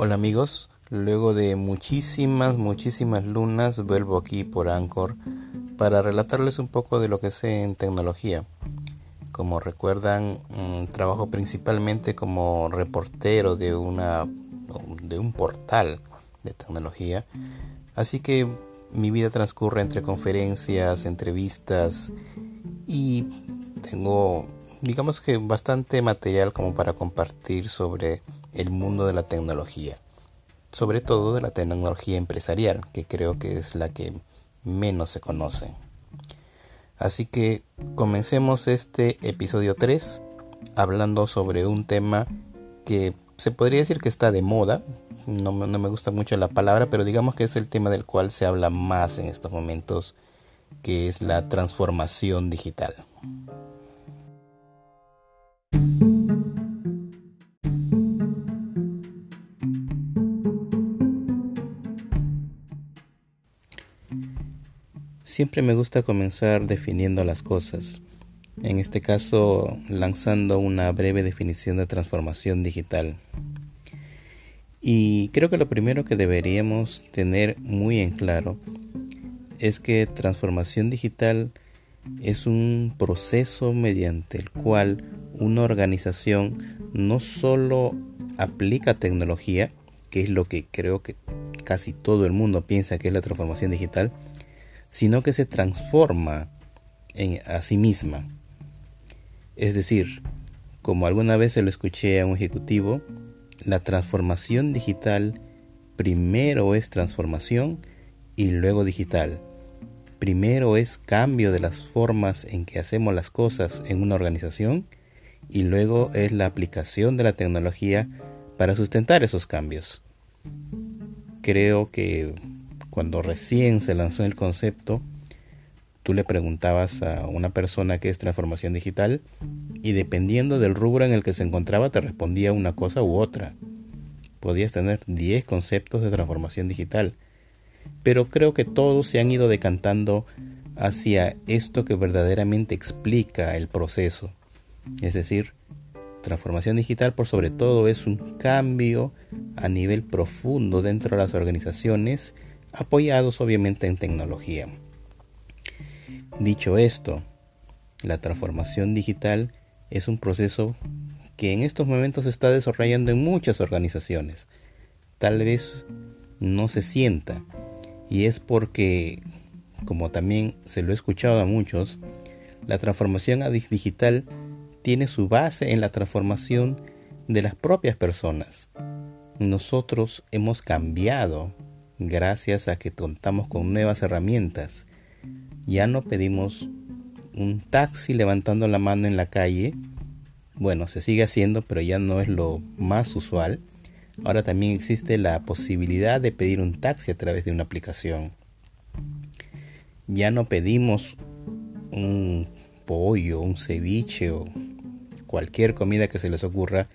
Hola amigos, luego de muchísimas, muchísimas lunas vuelvo aquí por Anchor para relatarles un poco de lo que sé en tecnología. Como recuerdan, mm, trabajo principalmente como reportero de, una, de un portal de tecnología, así que mi vida transcurre entre conferencias, entrevistas y tengo, digamos que bastante material como para compartir sobre el mundo de la tecnología, sobre todo de la tecnología empresarial, que creo que es la que menos se conoce. Así que comencemos este episodio 3 hablando sobre un tema que se podría decir que está de moda, no, no, me gusta mucho la palabra, pero digamos que es el tema del cual se habla más en estos momentos, que es la transformación digital. Siempre me gusta comenzar definiendo las cosas, en este caso lanzando una breve definición de transformación digital. Y creo que lo primero que deberíamos tener muy en claro es que transformación digital es un proceso mediante el cual una organización no solo aplica tecnología, que es lo que creo que casi todo el mundo piensa que es la transformación digital, sino que se transforma en, a sí misma. Es decir, como alguna vez se lo escuché a un ejecutivo, la transformación digital primero es transformación y luego digital. Primero es cambio de las formas en que hacemos las cosas en una organización y luego es la aplicación de la tecnología para sustentar esos cambios. Creo que cuando recién se lanzó el concepto, tú le preguntabas a una persona qué es transformación digital y dependiendo del rubro en el que se encontraba te respondía una cosa u otra. Podías tener 10 conceptos de transformación digital, pero creo que todos se han ido decantando hacia esto que verdaderamente explica el proceso. Es decir, transformación digital por sobre todo es un cambio a nivel profundo dentro de las organizaciones apoyados obviamente en tecnología. Dicho esto, la transformación digital es un proceso que en estos momentos se está desarrollando en muchas organizaciones. Tal vez no se sienta y es porque, como también se lo he escuchado a muchos, la transformación digital tiene su base en la transformación de las propias personas. Nosotros hemos cambiado gracias a que contamos con nuevas herramientas. Ya no pedimos un taxi levantando la mano en la calle. Bueno, se sigue haciendo, pero ya no es lo más usual. Ahora también existe la posibilidad de pedir un taxi a través de una aplicación. Ya no pedimos un pollo, un ceviche o cualquier comida que se les ocurra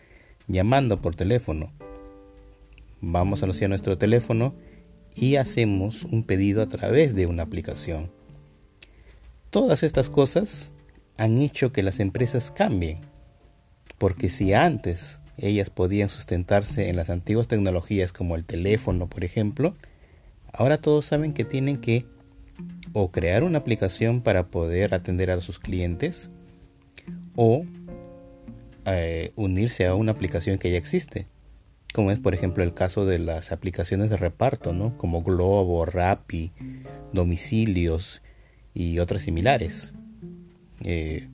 llamando por teléfono. Vamos a anunciar nuestro teléfono y hacemos un pedido a través de una aplicación. Todas estas cosas han hecho que las empresas cambien, porque si antes ellas podían sustentarse en las antiguas tecnologías como el teléfono, por ejemplo, ahora todos saben que tienen que o crear una aplicación para poder atender a sus clientes o eh, unirse a una aplicación que ya existe como es por ejemplo el caso de las aplicaciones de reparto, ¿no? como Globo, Rappi, Domicilios y otras similares. Eh,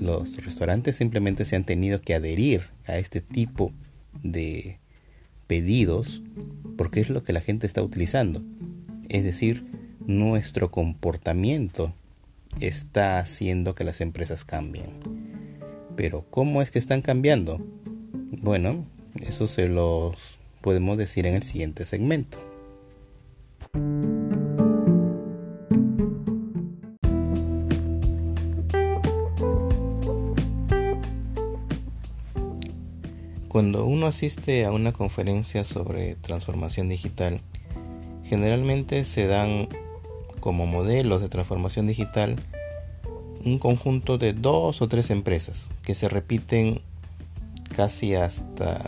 los restaurantes simplemente se han tenido que adherir a este tipo de pedidos porque es lo que la gente está utilizando. Es decir, nuestro comportamiento está haciendo que las empresas cambien. Pero ¿cómo es que están cambiando? Bueno, eso se los podemos decir en el siguiente segmento. Cuando uno asiste a una conferencia sobre transformación digital, generalmente se dan como modelos de transformación digital un conjunto de dos o tres empresas que se repiten casi hasta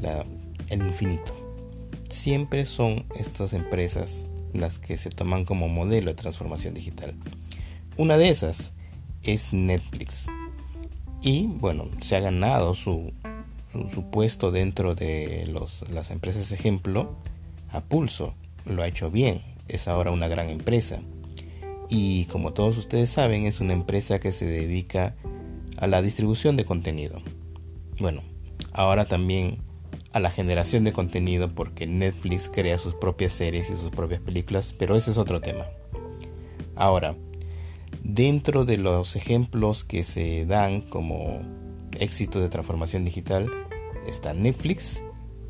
la el infinito. Siempre son estas empresas las que se toman como modelo de transformación digital. Una de esas es Netflix. Y bueno, se ha ganado su, su, puesto dentro de las empresas ejemplo a pulso. Lo ha hecho bien. Es ahora una gran empresa. Y como todos ustedes saben, es una empresa que se dedica a la distribución de contenido. Bueno, ahora también a la generación de contenido porque Netflix crea sus propias series y sus propias películas, pero ese es otro tema. Ahora, dentro de los ejemplos que se dan como éxito de transformación digital está Netflix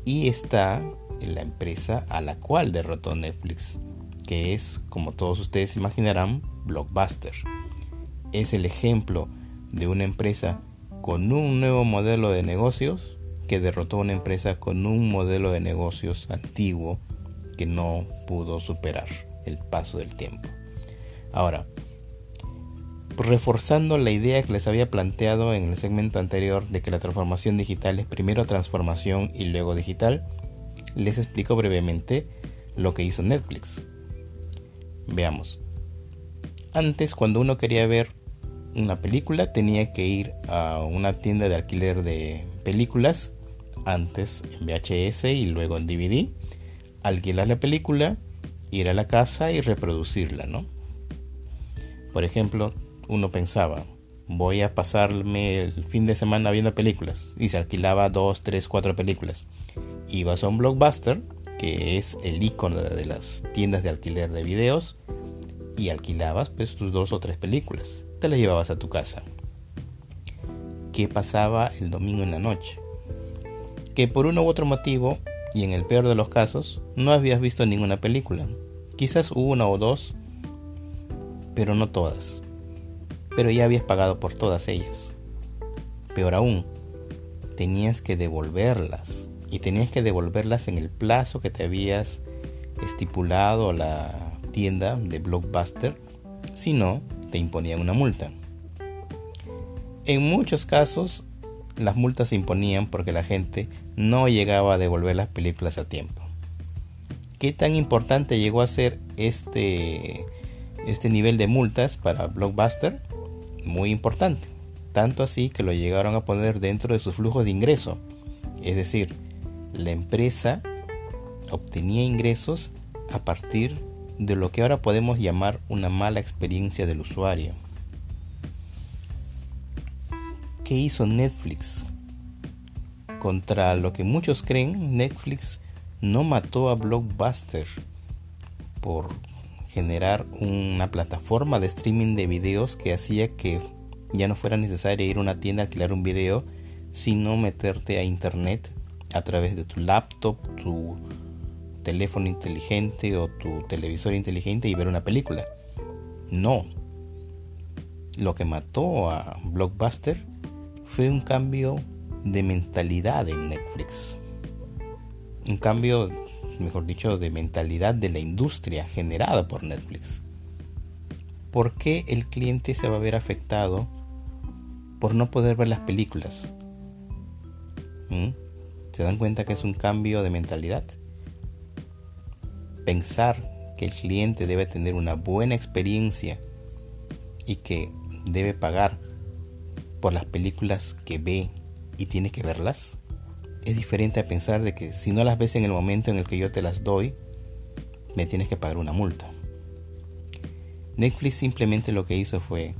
y está la empresa a la cual derrotó Netflix, que es, como todos ustedes imaginarán, Blockbuster. Es el ejemplo de una empresa con un nuevo modelo de negocios que derrotó a una empresa con un modelo de negocios antiguo que no pudo superar el paso del tiempo. Ahora, reforzando la idea que les había planteado en el segmento anterior de que la transformación digital es primero transformación y luego digital, les explico brevemente lo que hizo Netflix. Veamos. Antes, cuando uno quería ver una película, tenía que ir a una tienda de alquiler de películas, antes en VHS y luego en DVD, alquilar la película, ir a la casa y reproducirla, ¿no? Por ejemplo, uno pensaba, voy a pasarme el fin de semana viendo películas y se alquilaba dos, tres, cuatro películas. Ibas a un blockbuster, que es el icono de las tiendas de alquiler de videos, y alquilabas pues tus dos o tres películas. Te las llevabas a tu casa. ¿Qué pasaba el domingo en la noche? Que por uno u otro motivo, y en el peor de los casos, no habías visto ninguna película. Quizás una o dos, pero no todas pero ya habías pagado por todas ellas. Peor aún, tenías que devolverlas y tenías que devolverlas en el plazo que te habías estipulado a la tienda de Blockbuster, si no, te imponían una multa. En muchos casos, las multas se imponían porque la gente no llegaba a devolver las películas a tiempo. ¿Qué tan importante llegó a ser este, este nivel de multas para Blockbuster? muy importante, tanto así que lo llegaron a poner dentro de sus flujos de ingreso. Es decir, la empresa obtenía ingresos a partir de lo que ahora podemos llamar una mala experiencia del usuario. ¿Qué hizo Netflix? Contra lo que muchos creen, Netflix no mató a Blockbuster por generar una plataforma de streaming de videos que hacía que ya no fuera necesario ir a una tienda a alquilar un video, sino meterte a internet a través de tu laptop, tu teléfono inteligente o tu televisor inteligente y ver una película. No. Lo que mató a Blockbuster fue un cambio de mentalidad en Netflix. Un cambio mejor dicho, de mentalidad de la industria generada por Netflix. ¿Por qué el cliente se va a ver afectado por no poder ver las películas? ¿Mm? ¿Se dan cuenta que es un cambio de mentalidad? Pensar que el cliente debe tener una buena experiencia y que debe pagar por las películas que ve y tiene que verlas es diferente a pensar de que si no las ves en el momento en el que yo te las doy, me tienes que pagar una multa. Netflix simplemente lo que hizo fue,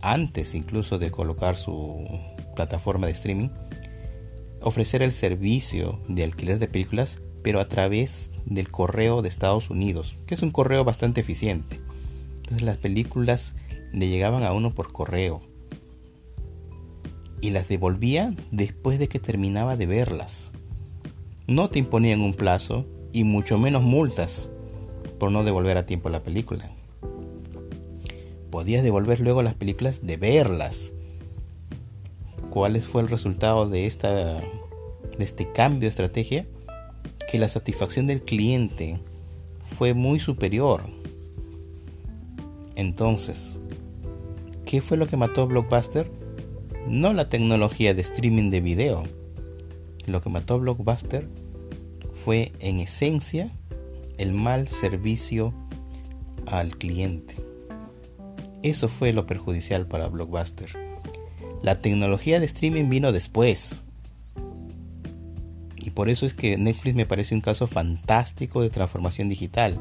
antes incluso de colocar su plataforma de streaming, ofrecer el servicio de alquiler de películas, pero a través del correo de Estados Unidos, que es un correo bastante eficiente. Entonces las películas le llegaban a uno por correo y las devolvía después de que terminaba de verlas. No te imponían un plazo y mucho menos multas por no devolver a tiempo la película. Podías devolver luego las películas de verlas. ¿Cuál fue el resultado de, esta, de este cambio de estrategia? Que la satisfacción del cliente fue muy superior. Entonces, ¿qué fue lo que mató a Blockbuster? no la tecnología de streaming de video. Lo que mató a Blockbuster fue en esencia el mal servicio al cliente. Eso fue lo perjudicial para Blockbuster. La tecnología de streaming vino después. Y por eso es que Netflix me parece un caso fantástico de transformación digital.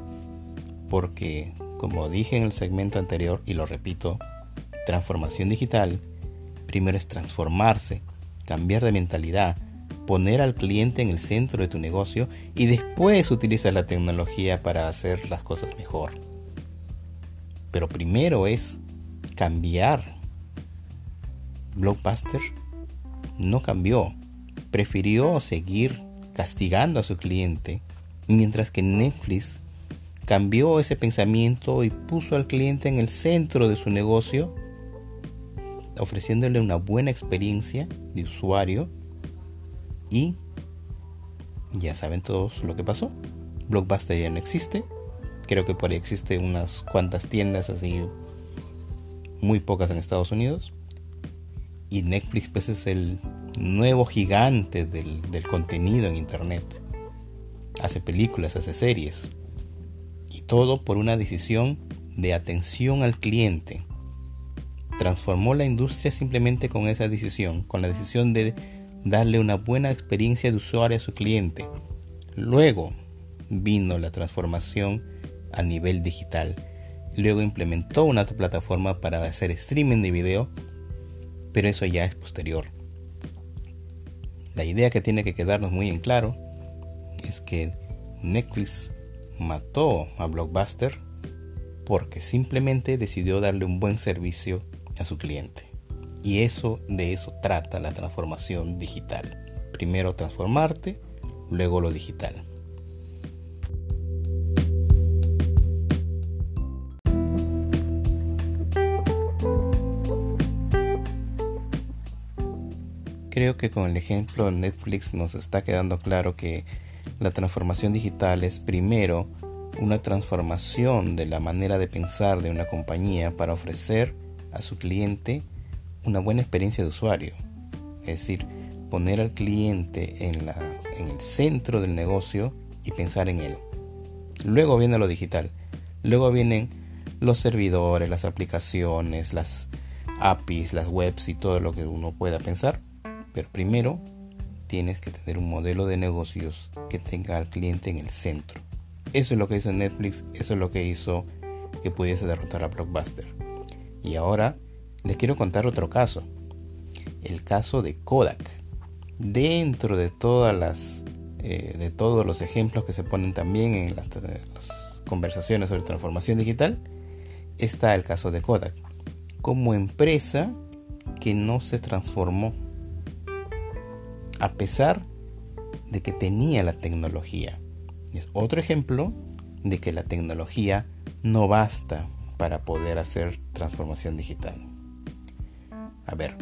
Porque, como dije en el segmento anterior, y lo repito, transformación digital primero es transformarse, cambiar de mentalidad, poner al cliente en el centro de tu negocio y después utilizar la tecnología para hacer las cosas mejor. Pero primero es cambiar. Blockbuster no cambió, prefirió seguir castigando a su cliente, mientras que Netflix cambió ese pensamiento y puso al cliente en el centro de su negocio, ofreciéndole una buena experiencia de usuario y ya saben todos lo que pasó. Blockbuster ya no existe. Creo que por ahí existe unas cuantas tiendas así, muy pocas en Estados Unidos. Y Netflix pues es el nuevo gigante del, del contenido en Internet. Hace películas, hace series. Y todo por una decisión de atención al cliente. Transformó la industria simplemente con esa decisión, con la decisión de darle una buena experiencia de usuario a su cliente. Luego vino la transformación a nivel digital. Luego implementó una plataforma para hacer streaming de video, pero eso ya es posterior. La idea que tiene que quedarnos muy en claro es que Netflix mató a Blockbuster porque simplemente decidió darle un buen servicio a su cliente. Y eso de eso trata la transformación digital. Primero transformarte, luego lo digital. Creo que con el ejemplo de Netflix nos está quedando claro que la transformación digital es primero una transformación de la manera de pensar de una compañía para ofrecer a su cliente una buena experiencia de usuario. Es decir, poner al cliente en, el centro del negocio y pensar en él. Luego viene lo digital. Luego vienen los servidores, las aplicaciones, las APIs, las webs y todo lo que uno pueda pensar. Pero primero tienes que tener un modelo de negocios que tenga al cliente en el centro. Eso es lo que hizo Netflix, eso es lo que hizo que pudiese derrotar a Blockbuster. Y ahora les quiero contar otro caso. El caso de Kodak. Dentro de todas las eh, de todos los ejemplos que se ponen también en las, las conversaciones sobre transformación digital, está el caso de Kodak. Como empresa que no se transformó. A pesar de que tenía la tecnología. Es otro ejemplo de que la tecnología no basta para poder hacer transformación digital. A ver,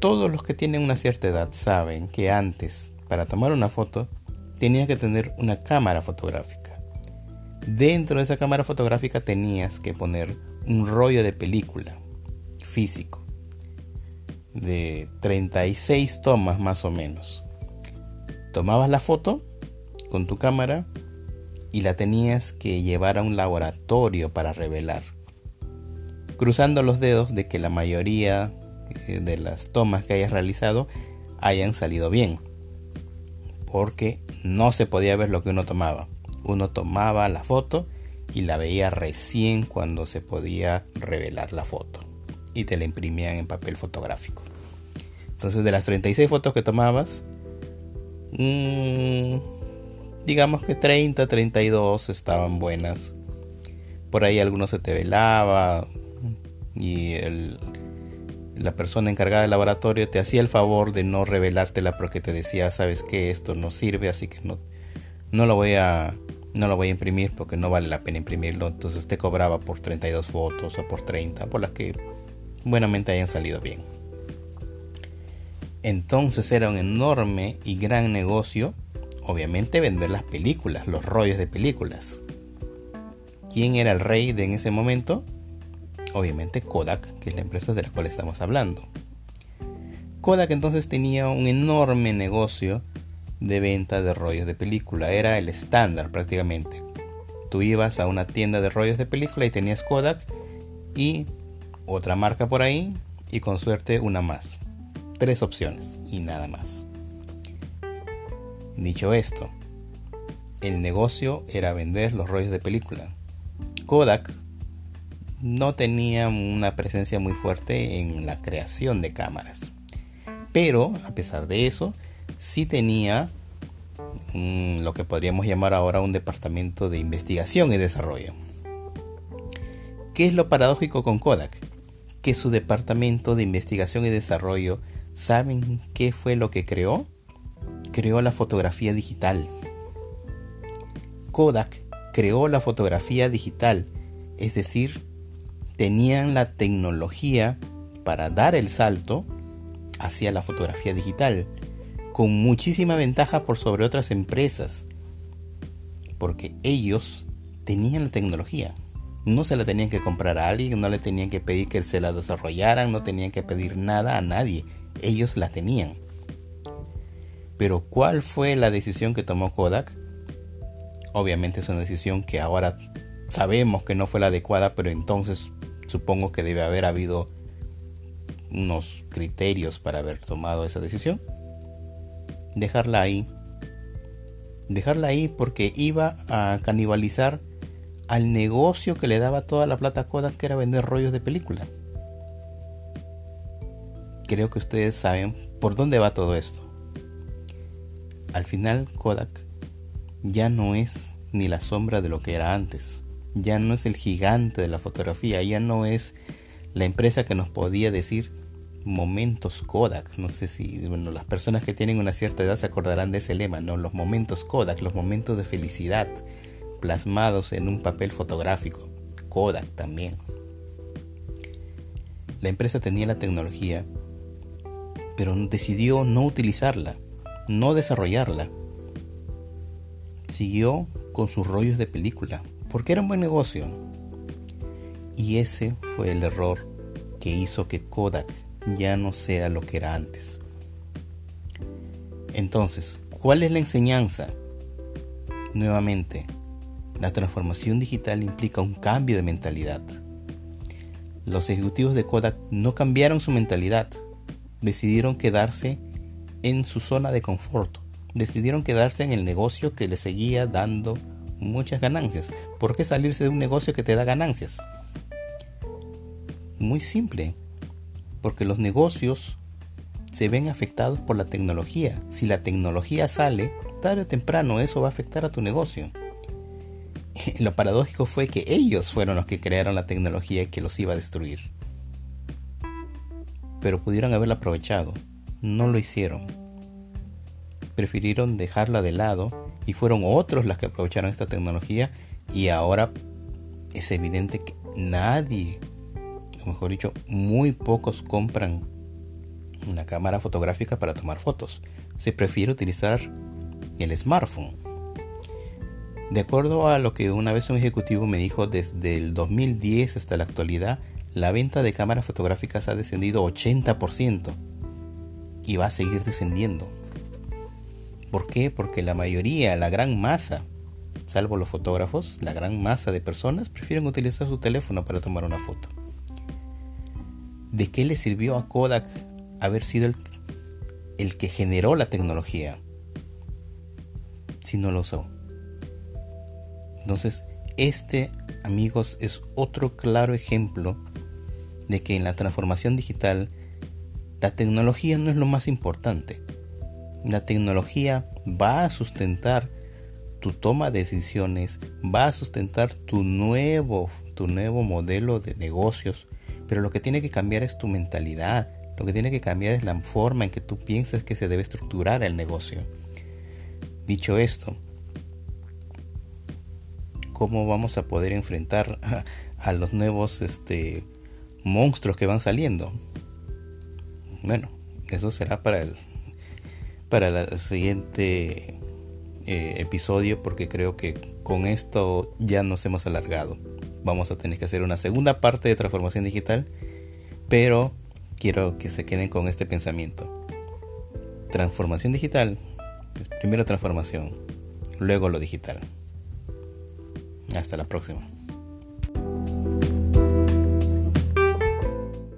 todos los que tienen una cierta edad saben que antes, para tomar una foto, tenía que tener una cámara fotográfica. Dentro de esa cámara fotográfica tenías que poner un rollo de película físico de 36 tomas más o menos. Tomabas la foto con tu cámara y la tenías que llevar a un laboratorio para revelar cruzando los dedos de que la mayoría eh, de las tomas que hayas realizado hayan salido bien. Porque no se podía ver lo que uno tomaba. Uno tomaba la foto y la veía recién cuando se podía revelar la foto. Y te la imprimían en papel fotográfico. Entonces de las 36 fotos que tomabas, mm, digamos que 30, 32 estaban buenas. Por ahí algunos se te velaba, y la persona encargada del laboratorio te hacía el favor de no revelártela porque te decía, sabes que esto no sirve, así que no, no lo voy a no lo voy a imprimir porque no vale la pena imprimirlo. Entonces te cobraba por 32 fotos o por 30, por las que buenamente hayan salido bien. Entonces era un enorme y gran negocio, obviamente vender las películas, los rollos de películas. ¿Quién era el rey de en ese momento? obviamente Kodak, que es la empresa de la cual estamos hablando. Kodak entonces tenía un enorme negocio de venta de rollos de película. Era el estándar prácticamente. Tú ibas a una tienda de rollos de película y tenías Kodak y otra marca por ahí y con suerte una más. Tres opciones y nada más. Dicho esto, el negocio era vender los rollos de película. Kodak no tenía una presencia muy fuerte en la creación de cámaras. Pero, a pesar de eso, sí tenía mm, lo que podríamos llamar ahora un departamento de investigación y desarrollo. ¿Qué es lo paradójico con Kodak? Que su departamento de investigación y desarrollo, ¿saben qué fue lo que creó? Creó la fotografía digital. Kodak creó la fotografía digital, es decir, tenían la tecnología para dar el salto hacia la fotografía digital, con muchísima ventaja por sobre otras empresas, porque ellos tenían la tecnología. No se la tenían que comprar a alguien, no le tenían que pedir que se la desarrollaran, no tenían que pedir nada a nadie, ellos la tenían. Pero ¿cuál fue la decisión que tomó Kodak? Obviamente es una decisión que ahora sabemos que no fue la adecuada, pero entonces supongo que debe haber habido unos criterios para haber tomado esa decisión. Dejarla ahí. Dejarla ahí porque iba a canibalizar al negocio que le daba toda la plata a Kodak, que era vender rollos de película. Creo que ustedes saben por dónde va todo esto. Al final Kodak ya no es ni la sombra de lo que era antes ya no es el gigante de la fotografía, ya no es la empresa que nos podía decir momentos Kodak. No sé si bueno, las personas que tienen una cierta edad se acordarán de ese lema, ¿no? Los momentos Kodak, los momentos de felicidad plasmados en un papel fotográfico. Kodak también. La empresa tenía la tecnología, pero decidió no utilizarla, no desarrollarla. Siguió con sus rollos de película, porque era un buen negocio. Y ese fue el error que hizo que Kodak ya no sea lo que era antes. Entonces, ¿cuál es la enseñanza? Nuevamente, la transformación digital implica un cambio de mentalidad. Los ejecutivos de Kodak no cambiaron su mentalidad, decidieron quedarse en su zona de confort, decidieron quedarse en el negocio que les seguía dando muchas ganancias. ¿Por qué salirse de un negocio que te da ganancias? Muy simple, porque los negocios se ven afectados por la tecnología. Si la tecnología sale, tarde o temprano eso va a afectar a tu negocio. Lo paradójico fue que ellos fueron los que crearon la tecnología que los iba a destruir. Pero pudieron haberla aprovechado. No lo hicieron. Prefirieron dejarla de lado y fueron otros los que aprovecharon esta tecnología y ahora es evidente que nadie, o mejor dicho, muy pocos compran una cámara fotográfica para tomar fotos. Se prefiere utilizar el smartphone. De acuerdo a lo que una vez un ejecutivo me dijo, desde el 2010 hasta la actualidad, la venta de cámaras fotográficas ha descendido 80% y va a seguir descendiendo. ¿Por qué? Porque la mayoría, la gran masa, salvo los fotógrafos, la gran masa de personas prefieren utilizar su teléfono para tomar una foto. ¿De qué le sirvió a Kodak haber sido el, el que generó la tecnología si no lo usó? Entonces, este, amigos, es otro claro ejemplo de que en la transformación digital la tecnología no es lo más importante. La tecnología va a sustentar tu toma de decisiones, va a sustentar tu nuevo, tu nuevo modelo de negocios, pero lo que tiene que cambiar es tu mentalidad, lo que tiene que cambiar es la forma en que tú piensas que se debe estructurar el negocio. Dicho esto, ¿cómo vamos a poder enfrentar a, los nuevos este, monstruos que van saliendo? Bueno, eso será para el para el siguiente eh, episodio porque creo que con esto ya nos hemos alargado. Vamos a tener que hacer una segunda parte de transformación digital, pero quiero que se queden con este pensamiento. Transformación digital Primero transformación, luego lo digital. Hasta la próxima.